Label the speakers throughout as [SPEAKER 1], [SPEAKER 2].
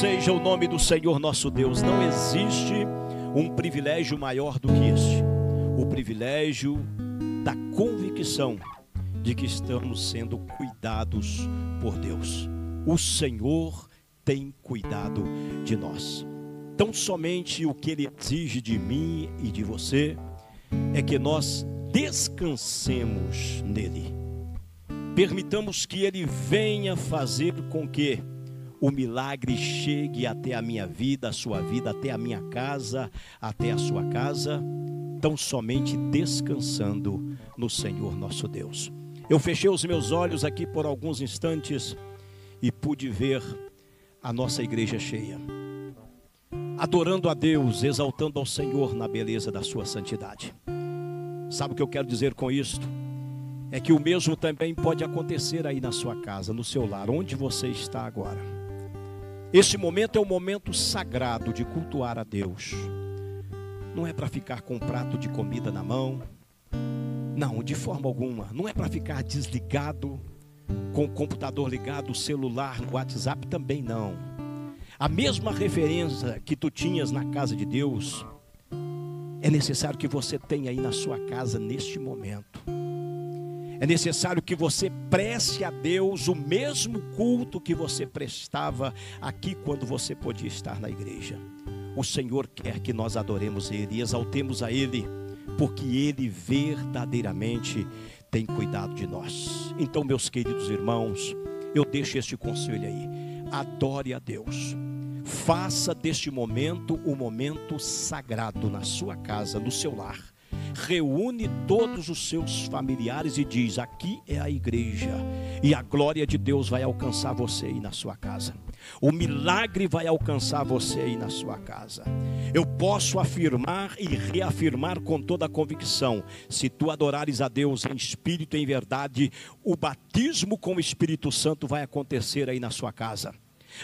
[SPEAKER 1] seja o nome do Senhor nosso Deus. Não existe um privilégio maior do que este o privilégio da convicção de que estamos sendo cuidados por Deus. O Senhor tem cuidado de nós. Tão somente o que Ele exige de mim e de você é que nós descansemos nele. Permitamos que Ele venha fazer com que o milagre chegue até a minha vida, a sua vida, até a minha casa, até a sua casa, tão somente descansando no Senhor nosso Deus. Eu fechei os meus olhos aqui por alguns instantes e pude ver a nossa igreja cheia, adorando a Deus, exaltando ao Senhor na beleza da sua santidade. Sabe o que eu quero dizer com isto? É que o mesmo também pode acontecer aí na sua casa, no seu lar, onde você está agora. Esse momento é um momento sagrado de cultuar a Deus. Não é para ficar com um prato de comida na mão. Não, de forma alguma. Não é para ficar desligado, com o computador ligado, o celular, no WhatsApp também não. A mesma referência que tu tinhas na casa de Deus, é necessário que você tenha aí na sua casa neste momento. É necessário que você preste a Deus o mesmo culto que você prestava aqui quando você podia estar na igreja. O Senhor quer que nós adoremos Ele e exaltemos a Ele, porque Ele verdadeiramente tem cuidado de nós. Então, meus queridos irmãos, eu deixo este conselho aí: adore a Deus. Faça deste momento um momento sagrado na sua casa, no seu lar reúne todos os seus familiares e diz: Aqui é a igreja, e a glória de Deus vai alcançar você aí na sua casa. O milagre vai alcançar você aí na sua casa. Eu posso afirmar e reafirmar com toda a convicção: se tu adorares a Deus em espírito e em verdade, o batismo com o Espírito Santo vai acontecer aí na sua casa.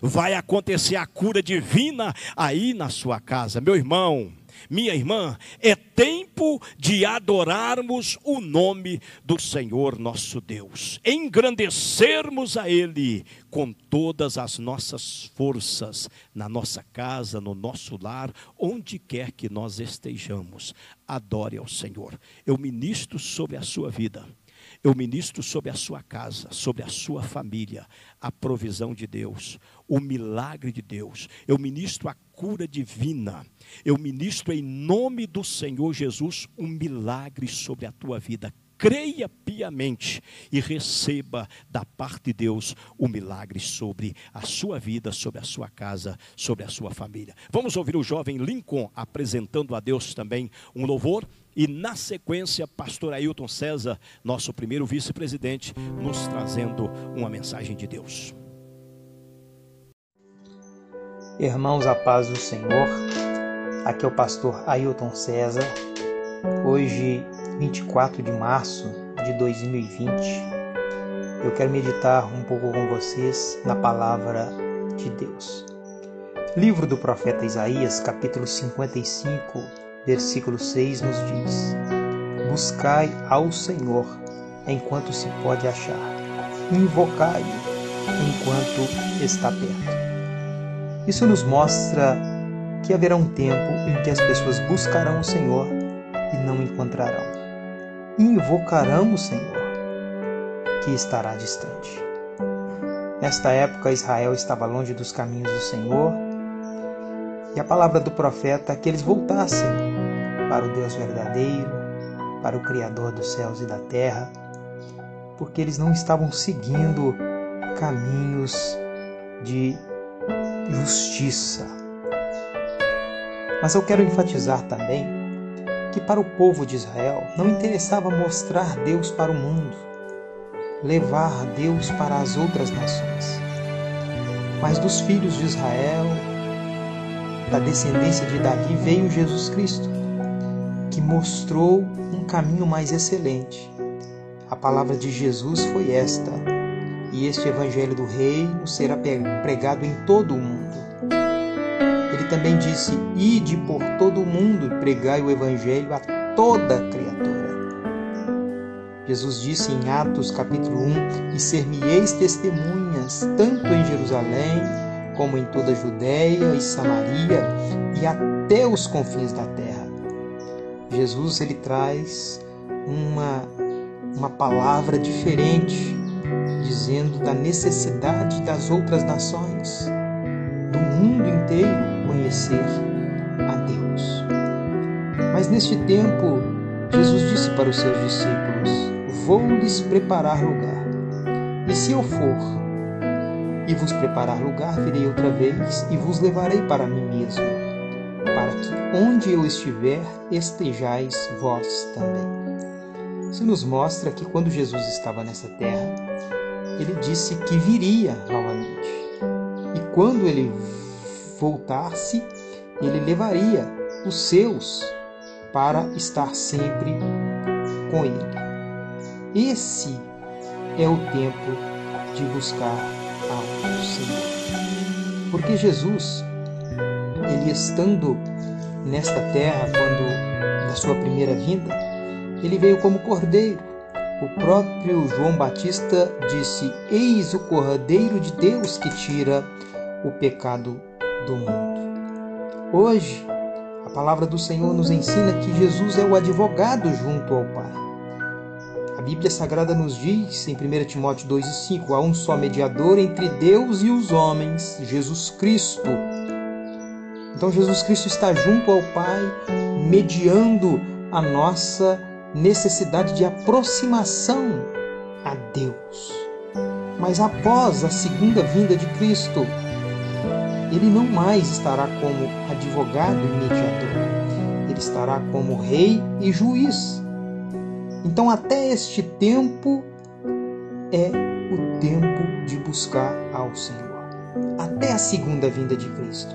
[SPEAKER 1] Vai acontecer a cura divina aí na sua casa, meu irmão minha irmã, é tempo de adorarmos o nome do Senhor nosso Deus, engrandecermos a Ele com todas as nossas forças, na nossa casa, no nosso lar, onde quer que nós estejamos. Adore ao Senhor. Eu ministro sobre a sua vida. Eu ministro sobre a sua casa, sobre a sua família, a provisão de Deus, o milagre de Deus. Eu ministro a cura divina. Eu ministro em nome do Senhor Jesus um milagre sobre a tua vida. Creia piamente e receba da parte de Deus o milagre sobre a sua vida, sobre a sua casa, sobre a sua família. Vamos ouvir o jovem Lincoln apresentando a Deus também um louvor e na sequência, pastor Ailton César, nosso primeiro vice-presidente, nos trazendo uma mensagem de Deus.
[SPEAKER 2] Irmãos, a paz do Senhor. Aqui é o pastor Ailton César. Hoje, 24 de março de 2020, eu quero meditar um pouco com vocês na palavra de Deus. Livro do profeta Isaías, capítulo 55, versículo 6 nos diz: Buscai ao Senhor enquanto se pode achar, invocai-o enquanto está perto. Isso nos mostra que haverá um tempo em que as pessoas buscarão o Senhor e não encontrarão. Invocarão o Senhor, que estará distante. Nesta época, Israel estava longe dos caminhos do Senhor, e a palavra do profeta é que eles voltassem para o Deus verdadeiro, para o Criador dos céus e da terra, porque eles não estavam seguindo caminhos de justiça. Mas eu quero enfatizar também que para o povo de Israel não interessava mostrar Deus para o mundo, levar Deus para as outras nações. Mas dos filhos de Israel, da descendência de Davi, veio Jesus Cristo, que mostrou um caminho mais excelente. A palavra de Jesus foi esta: e este evangelho do reino será pregado em todo o mundo. Ele também disse: Ide por todo o mundo e pregai o evangelho a toda criatura. Jesus disse em Atos capítulo 1: E ser-me-eis testemunhas, tanto em Jerusalém, como em toda a Judéia e Samaria e até os confins da terra. Jesus ele traz uma, uma palavra diferente, dizendo da necessidade das outras nações, do mundo inteiro conhecer a Deus. Mas neste tempo, Jesus disse para os seus discípulos: Vou lhes preparar lugar. E se eu for e vos preparar lugar, virei outra vez e vos levarei para mim mesmo, para que onde eu estiver, estejais vós também. Isso nos mostra que quando Jesus estava nessa terra, ele disse que viria novamente. E quando ele voltasse, ele levaria os seus para estar sempre com ele. Esse é o tempo de buscar ao Senhor. Porque Jesus, ele estando nesta terra quando da sua primeira vinda, ele veio como cordeiro. O próprio João Batista disse: Eis o cordeiro de Deus que tira o pecado do mundo. Hoje, a palavra do Senhor nos ensina que Jesus é o advogado junto ao Pai. A Bíblia Sagrada nos diz, em 1 Timóteo 2 e 5, há um só mediador entre Deus e os homens, Jesus Cristo. Então Jesus Cristo está junto ao Pai, mediando a nossa necessidade de aproximação a Deus. Mas após a segunda vinda de Cristo, ele não mais estará como advogado e mediador, ele estará como rei e juiz. Então, até este tempo é o tempo de buscar ao Senhor, até a segunda vinda de Cristo.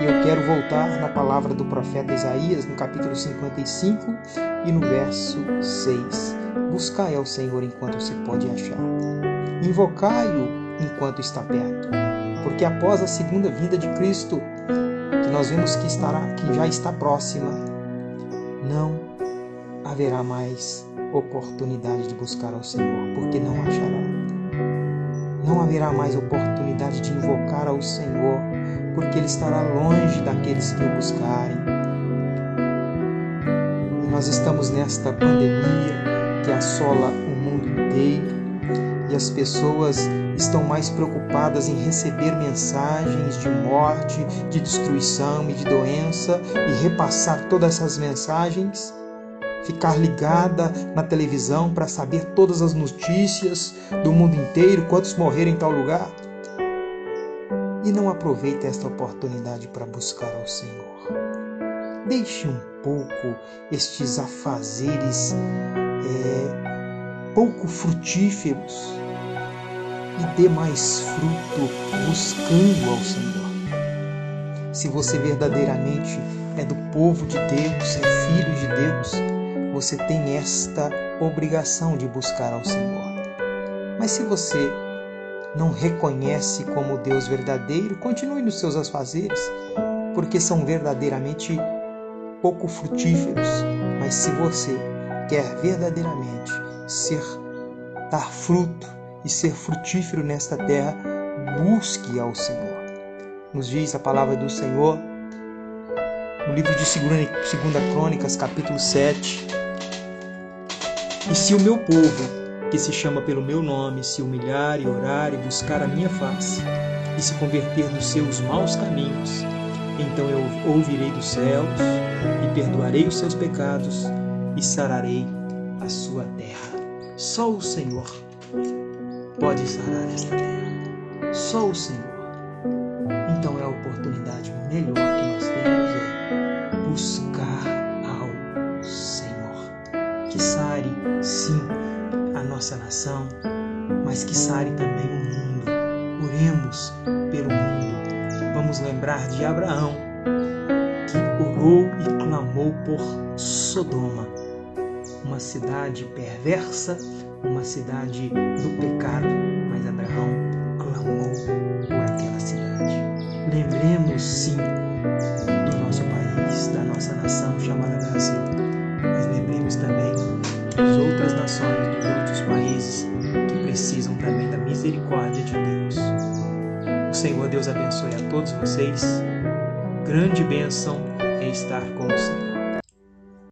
[SPEAKER 2] E eu quero voltar na palavra do profeta Isaías, no capítulo 55 e no verso 6. Buscai ao Senhor enquanto se pode achar, invocai-o enquanto está perto porque após a segunda vinda de Cristo, que nós vemos que estará, que já está próxima, não haverá mais oportunidade de buscar ao Senhor, porque não achará. Não haverá mais oportunidade de invocar ao Senhor, porque Ele estará longe daqueles que o buscarem. E nós estamos nesta pandemia que assola o mundo inteiro e as pessoas estão mais preocupadas em receber mensagens de morte, de destruição e de doença e repassar todas essas mensagens, ficar ligada na televisão para saber todas as notícias do mundo inteiro, quantos morreram em tal lugar. E não aproveita esta oportunidade para buscar ao Senhor. Deixe um pouco estes afazeres é, pouco frutíferos e dê mais fruto buscando ao Senhor. Se você verdadeiramente é do povo de Deus, é filho de Deus, você tem esta obrigação de buscar ao Senhor. Mas se você não reconhece como Deus verdadeiro, continue nos seus afazeres, porque são verdadeiramente pouco frutíferos. Mas se você quer verdadeiramente ser dar fruto, e ser frutífero nesta terra, busque ao Senhor. Nos diz a palavra do Senhor no livro de 2 Crônicas, capítulo 7. E se o meu povo, que se chama pelo meu nome, se humilhar e orar e buscar a minha face, e se converter dos seus maus caminhos, então eu ouvirei dos céus e perdoarei os seus pecados e sararei a sua terra. Só o Senhor pode sarar esta terra. Só o Senhor. Então é a oportunidade melhor que nós temos é buscar ao Senhor. Que sare, sim, nossa nação, mas que sare também o mundo. Oremos pelo mundo. Vamos lembrar de Abraão, que orou e clamou por Sodoma, uma cidade perversa uma cidade do pecado, mas Abraão clamou por aquela cidade. Lembremos sim todos vocês. Grande bênção é estar com o Senhor.